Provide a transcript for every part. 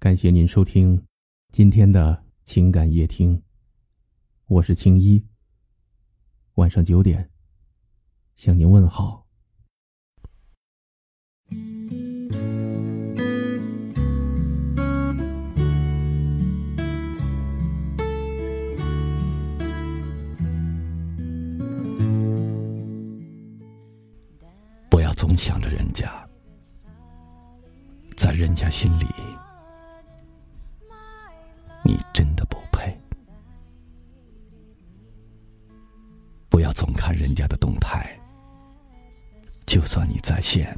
感谢您收听今天的情感夜听，我是青衣。晚上九点向您问好。不要总想着人家，在人家心里。人家的动态，就算你在线，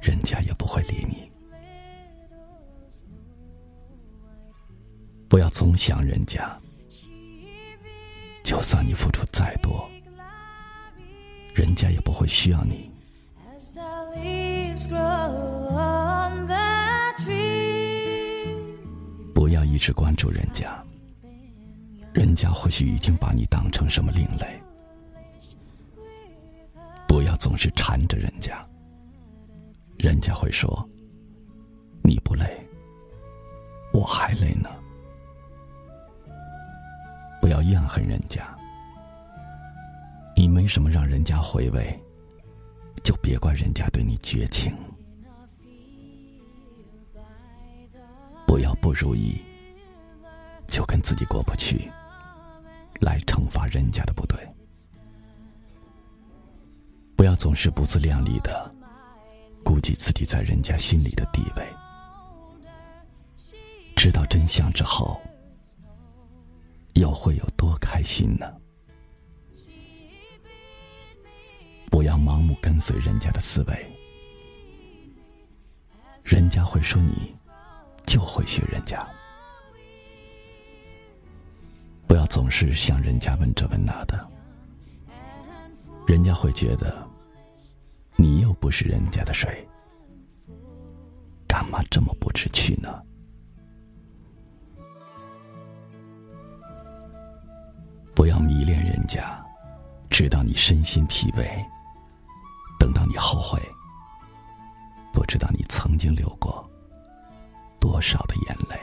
人家也不会理你。不要总想人家，就算你付出再多，人家也不会需要你。不要一直关注人家，人家或许已经把你当成什么另类。不要总是缠着人家，人家会说：“你不累，我还累呢。”不要怨恨人家，你没什么让人家回味，就别怪人家对你绝情。不要不如意，就跟自己过不去，来惩罚人家的不对。不要总是不自量力的估计自己在人家心里的地位。知道真相之后，又会有多开心呢？不要盲目跟随人家的思维，人家会说你。就会学人家，不要总是向人家问这问那的，人家会觉得你又不是人家的谁，干嘛这么不知趣呢？不要迷恋人家，直到你身心疲惫，等到你后悔，不知道你曾经流过。多少的眼泪？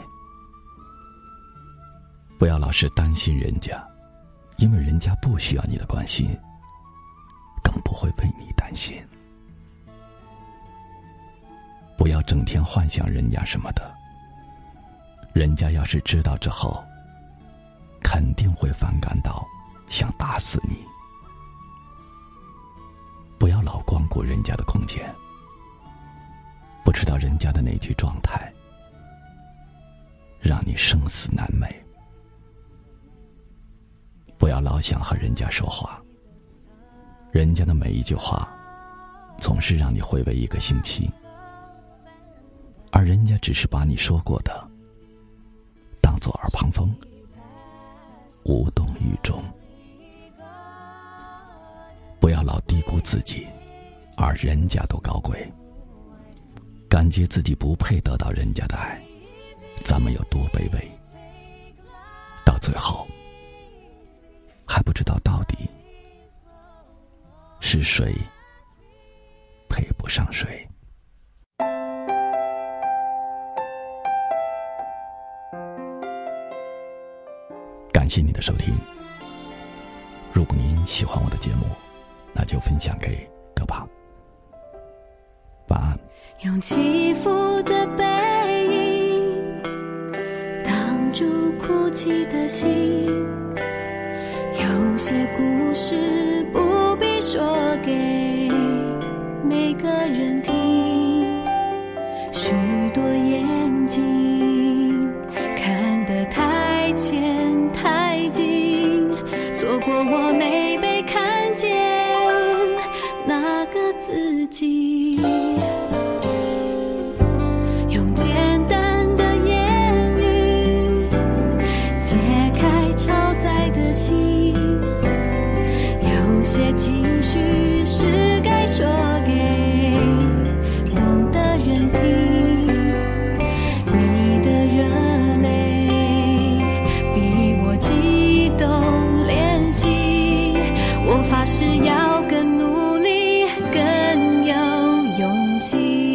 不要老是担心人家，因为人家不需要你的关心，更不会为你担心。不要整天幻想人家什么的，人家要是知道之后，肯定会反感到想打死你。不要老光顾人家的空间，不知道人家的那句状态。让你生死难美，要老想和人家说话。人家的每一句话，总是让你回味一个星期，而人家只是把你说过的当做耳旁风，无动于衷。不要老低估自己，而人家都高贵，感觉自己不配得到人家的爱。咱们有多卑微，到最后还不知道到底是谁配不上谁。感谢你的收听。如果您喜欢我的节目，那就分享给哥吧。晚安。用起伏的背影。住哭泣的心，些故事。记忆